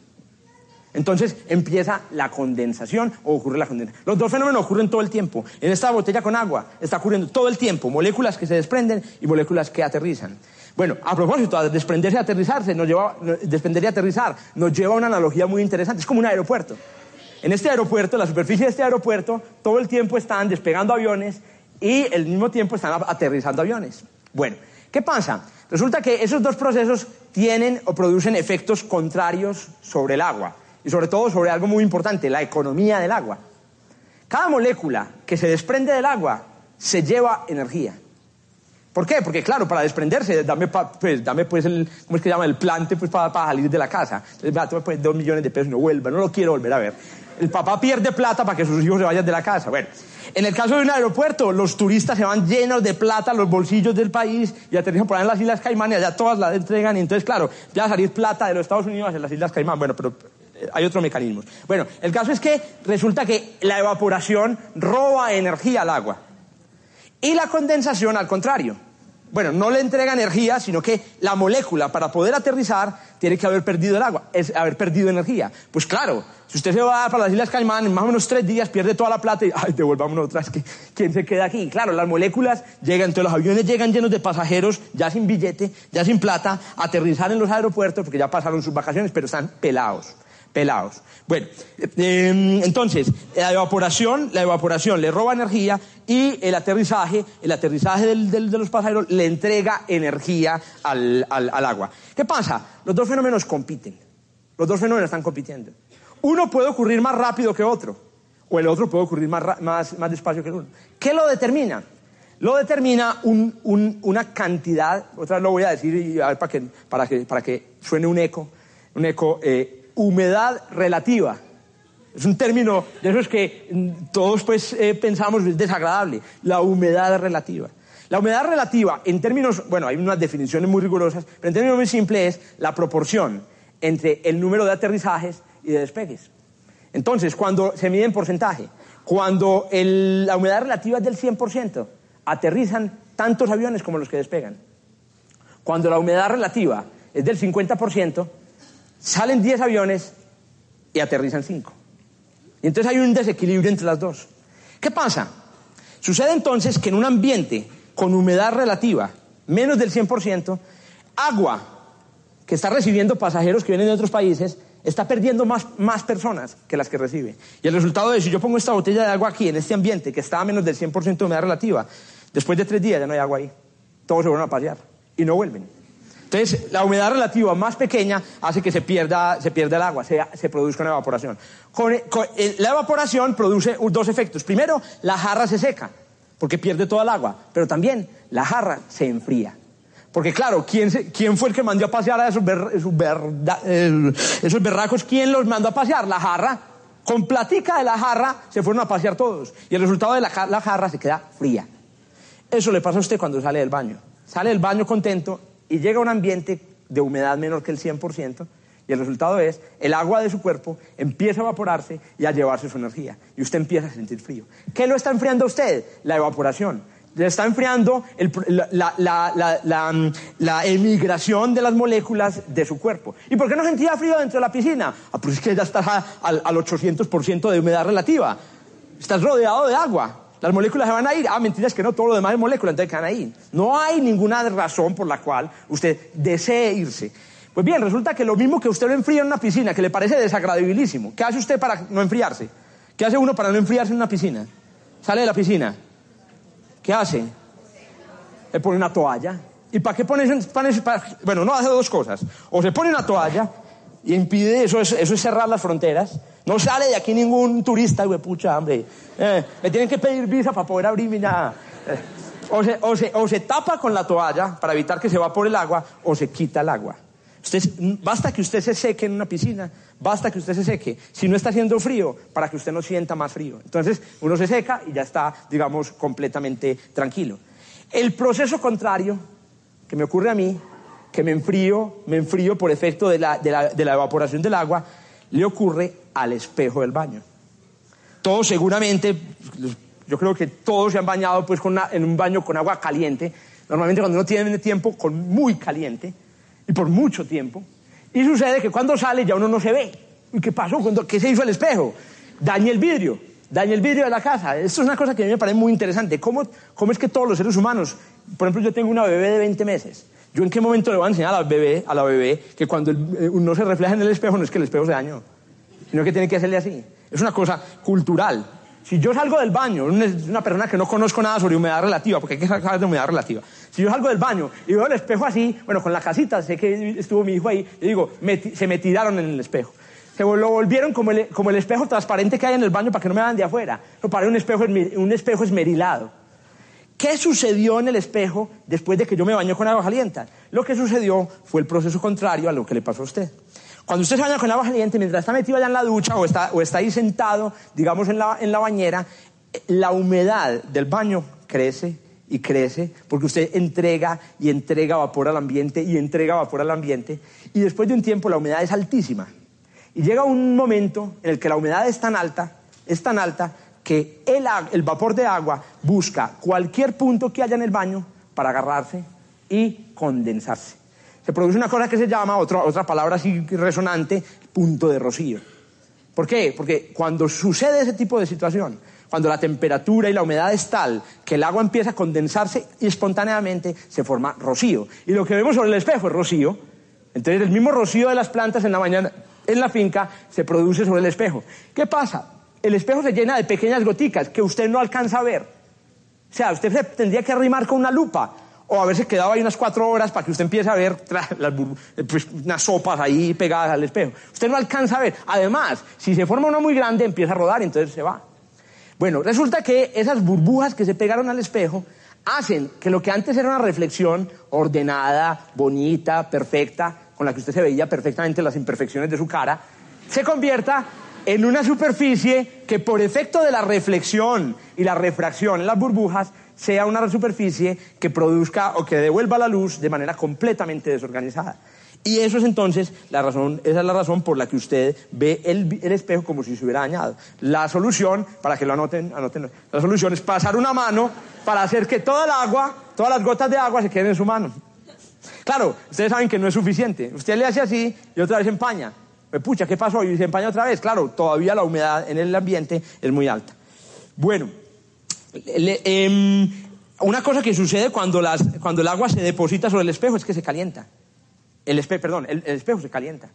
Entonces empieza la condensación o ocurre la condensación. Los dos fenómenos ocurren todo el tiempo. En esta botella con agua está ocurriendo todo el tiempo moléculas que se desprenden y moléculas que aterrizan. Bueno, a propósito, desprenderse y aterrizarse, nos lleva, desprender y aterrizar, nos lleva a una analogía muy interesante. Es como un aeropuerto. En este aeropuerto, la superficie de este aeropuerto, todo el tiempo están despegando aviones y al mismo tiempo están aterrizando aviones. Bueno, ¿qué pasa? Resulta que esos dos procesos tienen o producen efectos contrarios sobre el agua y sobre todo sobre algo muy importante, la economía del agua. Cada molécula que se desprende del agua se lleva energía. ¿Por qué? Porque claro, para desprenderse, dame, pues, dame pues el, ¿cómo es que llama? El plante pues para, salir de la casa. Entonces, vea, pues dos millones de pesos y no vuelva, no lo quiero volver a ver. El papá pierde plata para que sus hijos se vayan de la casa. Bueno, en el caso de un aeropuerto, los turistas se van llenos de plata los bolsillos del país y aterrizan por ahí en las Islas Caimán y allá todas las entregan y entonces, claro, ya va a salir plata de los Estados Unidos hacia las Islas Caimán. Bueno, pero eh, hay otro mecanismo. Bueno, el caso es que resulta que la evaporación roba energía al agua. Y la condensación, al contrario. Bueno, no le entrega energía, sino que la molécula, para poder aterrizar, tiene que haber perdido el agua, es haber perdido energía. Pues claro, si usted se va para las Islas Caimán, en más o menos tres días pierde toda la plata y, ay, devolvámonos otras, que ¿quién se queda aquí? Claro, las moléculas llegan, entonces los aviones llegan llenos de pasajeros, ya sin billete, ya sin plata, aterrizar en los aeropuertos, porque ya pasaron sus vacaciones, pero están pelados pelados. Bueno, em, entonces, la evaporación, la evaporación le roba energía y el aterrizaje, el aterrizaje de los pasajeros le entrega energía al, agua. ¿Qué pasa? Los dos fenómenos compiten. Los dos fenómenos están compitiendo. Uno puede ocurrir más rápido que otro, o el otro puede ocurrir más, más, más despacio que el uno. ¿Qué lo determina? Lo determina una cantidad, otra vez lo voy a decir para, que, para, que, para que suene un eco, un eco eh, humedad relativa. Es un término de esos que mm, todos pues eh, pensamos es desagradable, la humedad relativa. La humedad relativa, en términos, bueno, hay unas definiciones muy rigurosas, pero en términos muy simples es la proporción entre el número de aterrizajes y de despegues. Entonces, cuando se mide en porcentaje, cuando la humedad relativa es del 100%, aterrizan tantos aviones como los que despegan. Cuando la humedad relativa es del 50%, Salen 10 aviones y aterrizan 5. Y entonces hay un desequilibrio entre las dos. ¿Qué pasa? Sucede entonces que en un ambiente con humedad relativa, menos del 100%, agua que está recibiendo pasajeros que vienen de otros países, está perdiendo más, más personas que las que recibe. Y el resultado es, si yo pongo esta botella de agua aquí, en este ambiente que está a menos del 100% de humedad relativa, después de tres días ya no hay agua ahí. Todos se vuelven a pasear y no vuelven. Entonces, la humedad relativa más pequeña hace que se pierda, se pierda el agua, se, se produzca una evaporación. Con, la evaporación produce dos efectos. Primero, la jarra se seca, porque pierde toda el agua, pero también la jarra se enfría. Porque claro, ¿quién, ¿quién fue el que mandó a pasear a esos, esos, berracos? ¿Quién los mandó a pasear? La jarra. Con platica de la jarra se fueron a pasear todos. Y el resultado de la jarra se queda fría. Eso le pasa a usted cuando sale del baño. Sale del baño contento y llega a un ambiente de humedad menor que el 100%, y el resultado es, el agua de su cuerpo empieza a evaporarse y a llevarse su energía, y usted empieza a sentir frío. ¿Qué lo está enfriando a usted? La evaporación. Le está enfriando la, emigración de las moléculas de su cuerpo. ¿Y por qué no sentía frío dentro de la piscina? Ah, pues es que ya estás al, al 800% de humedad relativa. Estás rodeado de agua. Las moléculas se van a ir. Ah, mentira, es que no, todo lo demás es molécula, entonces se van a ir. No hay ninguna razón por la cual usted desee irse. Pues bien, resulta que lo mismo que usted lo enfría en una piscina, que le parece desagradabilísimo, ¿qué hace usted para no enfriarse? ¿Qué hace uno para no enfriarse en una piscina? Sale de la piscina. ¿Qué hace? Le pone una toalla. ¿Y para qué pones bueno, no hace dos cosas. O se pone una toalla y impide, eso es, eso es cerrar las fronteras. No sale de aquí ningún turista, güey, pucha, hombre. Eh, me tienen que pedir visa para poder abrirme nada. Eh, o, se, o, se, o se tapa con la toalla para evitar que se evapore el agua, o se quita el agua. Usted, basta que usted se seque en una piscina, basta que usted se seque. Si no está haciendo frío, para que usted no sienta más frío. Entonces, uno se seca y ya está, digamos, completamente tranquilo. El proceso contrario que me ocurre a mí, que me enfrío, me enfrío por efecto de la, evaporación del agua, le ocurre al espejo del baño. Todos seguramente, yo creo que todos se han bañado pues en un baño con agua caliente, normalmente cuando uno tiene tiempo con muy caliente y por mucho tiempo, y sucede que cuando sale ya uno no se ve. ¿Y qué pasó? ¿Qué se hizo el espejo? Daña el vidrio, daña el vidrio de la casa. Esto es una cosa que a mí me parece muy interesante. ¿Cómo, ¿Cómo es que todos los seres humanos por ejemplo, yo tengo una bebé de 20 meses. ¿Yo en qué momento le voy a enseñar a la bebé, a la bebé que cuando eh, uno se refleja en el espejo no es que el espejo se dañó, sino que tiene que hacerle así? Es una cosa cultural. Si yo salgo del baño, una persona que no conozco nada sobre humedad relativa, porque hay que saber de humedad relativa. Si yo salgo del baño y veo el espejo así, bueno, con la casita, sé que estuvo mi hijo ahí, yo digo, se me tiraron en el espejo. Se lo volvieron como el, como el espejo transparente que hay en el baño para que no me vean de afuera. Lo paré un espejo, un espejo esmerilado. ¿Qué sucedió en el espejo después de que yo me bañé con agua caliente? Lo que sucedió fue el proceso contrario a lo que le pasó a usted. Cuando usted se baña con agua caliente, mientras está metido allá en la ducha o está, o está ahí sentado, digamos, en la, en la bañera, la humedad del baño crece y crece porque usted entrega y entrega vapor al ambiente y entrega vapor al ambiente y después de un tiempo la humedad es altísima. Y llega un momento en el que la humedad es tan alta, es tan alta que el, vapor de agua busca cualquier punto que haya en el baño para agarrarse y condensarse. Se produce una cosa que se llama, otra, otra palabra así resonante, punto de rocío. ¿Por qué? Porque cuando sucede ese tipo de situación, cuando la temperatura y la humedad es tal que el agua empieza a condensarse y espontáneamente se forma rocío. Y lo que vemos sobre el espejo es rocío. Entonces el mismo rocío de las plantas en la mañana en la finca se produce sobre el espejo. ¿Qué pasa? El espejo se llena de pequeñas goticas que usted no alcanza a ver. O sea, usted se tendría que arrimar con una lupa o haberse quedado ahí unas cuatro horas para que usted empiece a ver las, pues, unas sopas ahí pegadas al espejo. Usted no alcanza a ver. Además, si se forma una muy grande, empieza a rodar y entonces se va. Bueno, resulta que esas burbujas que se pegaron al espejo hacen que lo que antes era una reflexión ordenada, bonita, perfecta, con la que usted se veía perfectamente las imperfecciones de su cara, se convierta en una superficie que por efecto de la reflexión y la refracción en las burbujas sea una superficie que produzca o que devuelva la luz de manera completamente desorganizada. Y eso es entonces la razón, esa es la razón por la que usted ve el, espejo como si se hubiera dañado. La solución, para que lo anoten, anoten, la solución es pasar una mano para hacer que toda el agua, todas las gotas de agua se queden en su mano. Claro, ustedes saben que no es suficiente. Usted le hace así y otra vez empaña. Pues, pucha, ¿qué pasó? Y se empaña otra vez. Claro, todavía la humedad en el ambiente es muy alta. Bueno, em, una cosa que sucede cuando, el agua se deposita sobre el espejo es que se calienta. El espejo, perdón, el, espejo se calienta.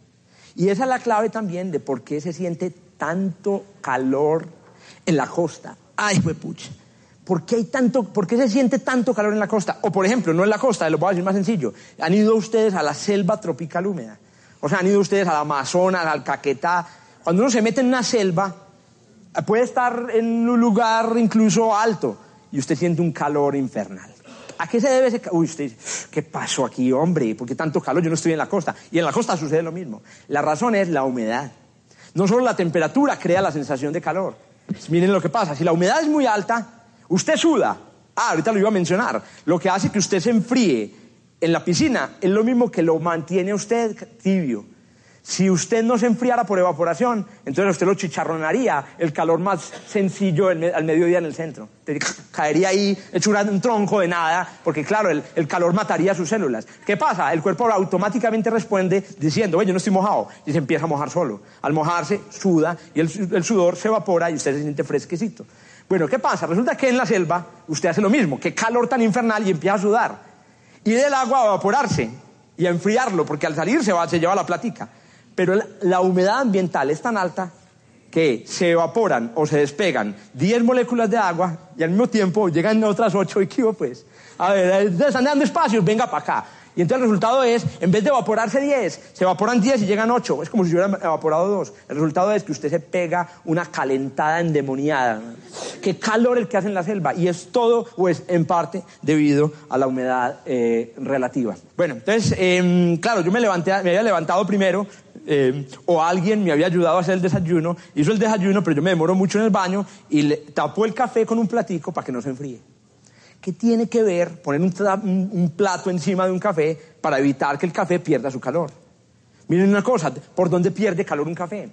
Y esa es la clave también de por qué se siente tanto calor en la costa. Ay, pucha. ¿Por qué, hay tanto, ¿Por qué se siente tanto calor en la costa? O, por ejemplo, no en la costa, lo voy a decir más sencillo. Han ido ustedes a la selva tropical húmeda. O sea, han ido ustedes al Amazonas, al Caquetá. Cuando uno se mete en una selva, puede estar en un lugar incluso alto y usted siente un calor infernal. ¿A qué se debe ese calor? Uy, usted ¿qué pasó aquí, hombre? ¿Por qué tanto calor? Yo no estoy en la costa. Y en la costa sucede lo mismo. La razón es la humedad. No solo la temperatura crea la sensación de calor. Miren lo que pasa. Si la humedad es muy alta, usted suda. Ah, ahorita lo iba a mencionar. Lo que hace que usted se enfríe en la piscina es lo mismo que lo mantiene usted tibio. Si usted no se enfriara por evaporación, entonces usted lo chicharronaría el calor más sencillo al mediodía en el centro. caería ahí hecho un tronco de nada, porque claro, el, calor mataría sus células. ¿Qué pasa? El cuerpo automáticamente responde diciendo, oye, yo no estoy mojado, y se empieza a mojar solo. Al mojarse, suda, y el, sudor se evapora y usted se siente fresquecito. Bueno, ¿qué pasa? Resulta que en la selva usted hace lo mismo, qué calor tan infernal y empieza a sudar y del agua a evaporarse y a enfriarlo, porque al salir se, va, se lleva la platica. Pero la, humedad ambiental es tan alta que se evaporan o se despegan 10 moléculas de agua y al mismo tiempo llegan otras 8 y qué pues. A ver, están dando espacios, venga para acá. Y entonces el resultado es, en vez de evaporarse 10, se evaporan 10 y llegan 8. Es como si hubieran evaporado 2. El resultado es que usted se pega una calentada endemoniada. Qué calor el que hace en la selva. Y es todo, o es en parte, debido a la humedad eh, relativa. Bueno, entonces, em, claro, yo me, levanté, me había levantado primero, em, o alguien me había ayudado a hacer el desayuno, hizo el desayuno, pero yo me demoro mucho en el baño y le tapó el café con un platico para que no se enfríe. ¿Qué tiene que ver poner un, plato encima de un café para evitar que el café pierda su calor? Miren una cosa, ¿por dónde pierde calor un café?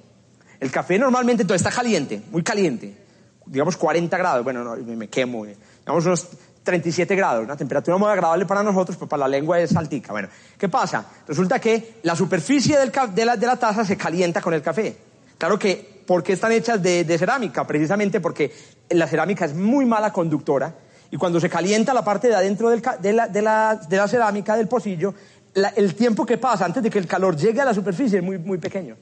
El café normalmente todo está caliente, muy caliente, digamos 40 grados, bueno, no, me quemo, eh. digamos unos 37 grados, una temperatura muy agradable para nosotros, pero para la lengua es altica. Bueno, ¿qué pasa? Resulta que la superficie de, la, taza se calienta con el café. Claro que, ¿por qué están hechas de, de cerámica? Precisamente porque la cerámica es muy mala conductora y cuando se calienta la parte de adentro de, la, cerámica, del pocillo, el tiempo que pasa antes de que el calor llegue a la superficie es muy, muy pequeño.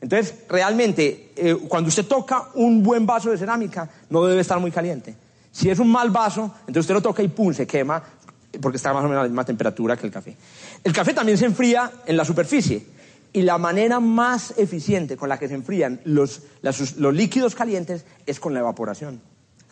Entonces, realmente, eh, cuando usted toca un buen vaso de cerámica, no debe estar muy caliente. Si es un mal vaso, entonces usted lo toca y pum, se quema, porque está más o menos a la misma temperatura que el café. El café también se enfría en la superficie. Y la manera más eficiente con la que se enfrían los, los líquidos calientes es con la evaporación.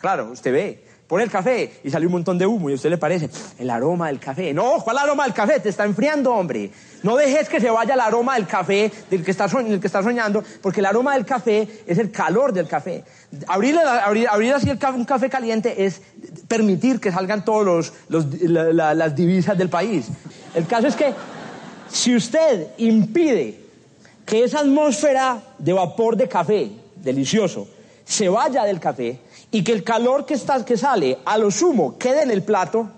Claro, usted ve, pone el café y sale un montón de humo y a usted le parece el aroma del café. No, ¿cuál aroma del café? Te está enfriando, hombre. No dejes que se vaya el aroma del café del que está, el que está soñando, porque el aroma del café es el calor del café. Abrir, abrir, así un café caliente es permitir que salgan todas los, las divisas del país. El caso es que si usted impide que esa atmósfera de vapor de café, delicioso, se vaya del café, y que el calor que, está, que sale a lo sumo quede en el plato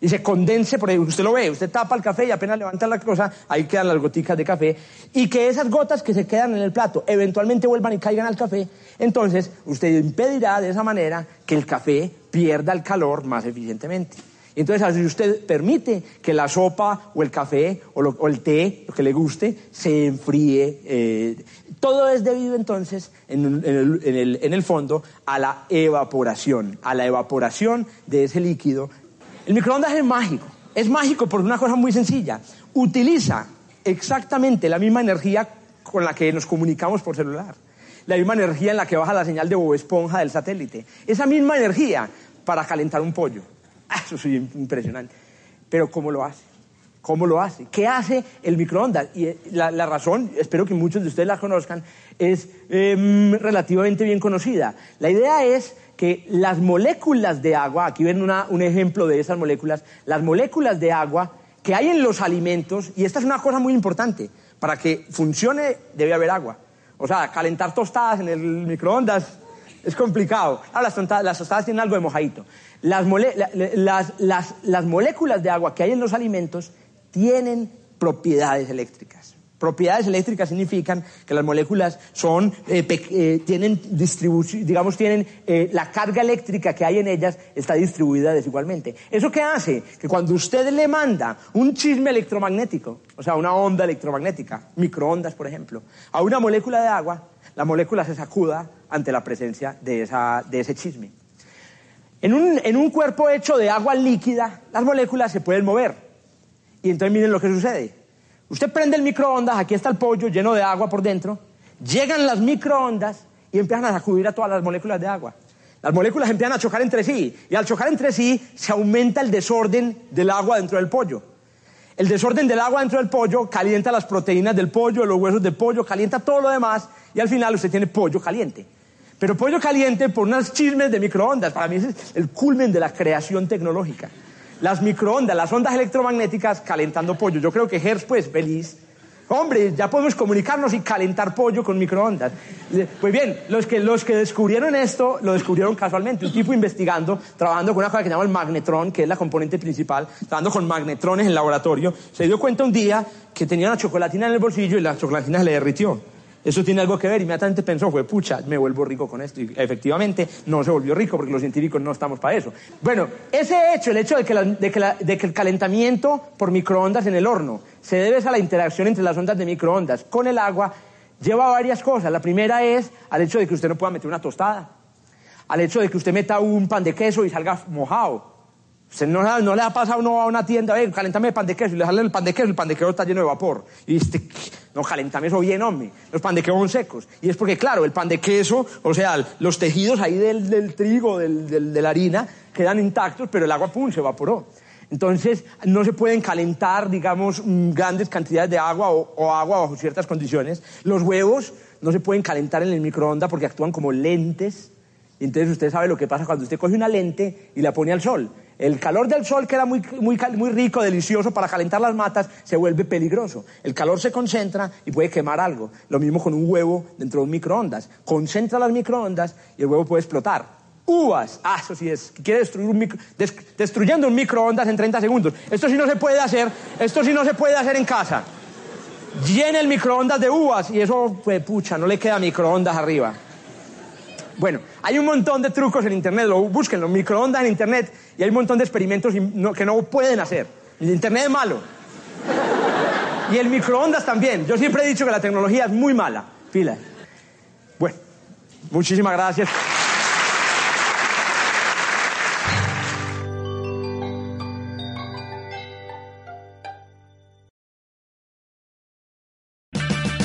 y se condense, porque usted lo ve, usted tapa el café y apenas levanta la cosa, ahí quedan las goticas de café, y que esas gotas que se quedan en el plato eventualmente vuelvan y caigan al café, entonces usted impedirá de esa manera que el café pierda el calor más eficientemente. Entonces, si usted permite que la sopa o el café o, el té, lo que le guste, se enfríe, eh, todo es debido entonces, en, el, fondo, a la evaporación, a la evaporación de ese líquido. El microondas es mágico. Es mágico por una cosa muy sencilla. Utiliza exactamente la misma energía con la que nos comunicamos por celular. La misma energía en la que baja la señal de bobo esponja del satélite. Esa misma energía para calentar un pollo. Eso es impresionante. Pero ¿cómo lo hace? ¿Cómo lo hace? ¿Qué hace el microondas? Y eh, la, razón, espero que muchos de ustedes la conozcan, es em, relativamente bien conocida. La idea es que las moléculas de agua, aquí ven un ejemplo de esas moléculas, las moléculas de agua que hay en los alimentos, y esta es una cosa muy importante, para que funcione debe haber agua. O sea, calentar tostadas en el microondas es complicado. Ahora las, tostadas tienen algo de mojadito. las, las moléculas de agua que hay en los alimentos tienen propiedades eléctricas. Propiedades eléctricas significan que las moléculas son, eh, eh, tienen distribución, digamos, tienen eh, la carga eléctrica que hay en ellas está distribuida desigualmente. ¿Eso qué hace? Que cuando usted le manda un chisme electromagnético, o sea, una onda electromagnética, microondas, por ejemplo, a una molécula de agua, la molécula se sacuda ante la presencia de, esa, de ese chisme. En un, en un cuerpo hecho de agua líquida, las moléculas se pueden mover. Y entonces miren lo que sucede. Usted prende el microondas, aquí está el pollo lleno de agua por dentro, llegan las microondas y empiezan a sacudir a todas las moléculas de agua. Las moléculas empiezan a chocar entre sí y al chocar entre sí se aumenta el desorden del agua dentro del pollo. El desorden del agua dentro del pollo calienta las proteínas del pollo, los huesos del pollo, calienta todo lo demás y al final usted tiene pollo caliente. Pero pollo caliente por unas chismes de microondas. Para mí es el culmen de la creación tecnológica las microondas, las ondas electromagnéticas calentando pollo. Yo creo que Hertz, pues, feliz. Hombre, ya podemos comunicarnos y calentar pollo con microondas. Pues bien, los que, los que descubrieron esto, lo descubrieron casualmente. Un tipo investigando, trabajando con una cosa que se llama el magnetrón, que es la componente principal, trabajando con magnetrones en el laboratorio, se dio cuenta un día que tenía una chocolatina en el bolsillo y la chocolatina le derritió. Eso tiene algo que ver. Inmediatamente pensó, fue, pucha, me vuelvo rico con esto. Y efectivamente no se volvió rico porque los científicos no estamos para eso. Bueno, ese hecho, el hecho de que, de, que de que, el calentamiento por microondas en el horno se debe a la interacción entre las ondas de microondas con el agua, lleva a varias cosas. La primera es al hecho de que usted no pueda meter una tostada, al hecho de que usted meta un pan de queso y salga mojado. Usted no, no le ha pasado uno a una tienda, ve, calentame el pan de queso, y le sale el pan de queso, el pan de queso está lleno de vapor. Y dice, no, calentame bien, hombre. Los pan de queso son secos. Y es porque, claro, el pan de queso, o sea, los tejidos ahí del, del trigo, del, del, de la harina, quedan intactos, pero el agua, pum, se evaporó. Entonces, no se pueden calentar, digamos, mm, grandes cantidades de agua o, o, agua bajo ciertas condiciones. Los huevos no se pueden calentar en el microondas porque actúan como lentes. Entonces usted sabe lo que pasa cuando usted coge una lente y la pone al sol. El calor del sol, que era muy, muy, rico, delicioso para calentar las matas, se vuelve peligroso. El calor se concentra y puede quemar algo. Lo mismo con un huevo dentro de un microondas. Concentra las microondas y el huevo puede explotar. Uvas, ah, eso sí es, quiere destruir un micro, des, destruyendo un microondas en 30 segundos. Esto sí no se puede hacer, esto sí no se puede hacer en casa. Llena el microondas de uvas y eso, pues pucha, no le queda microondas arriba. Bueno, hay un montón de trucos en Internet, lo busquen, los microondas en Internet, y hay un montón de experimentos que no pueden hacer. El Internet es malo. Y el microondas también. Yo siempre he dicho que la tecnología es muy mala. Fila. Bueno, muchísimas gracias.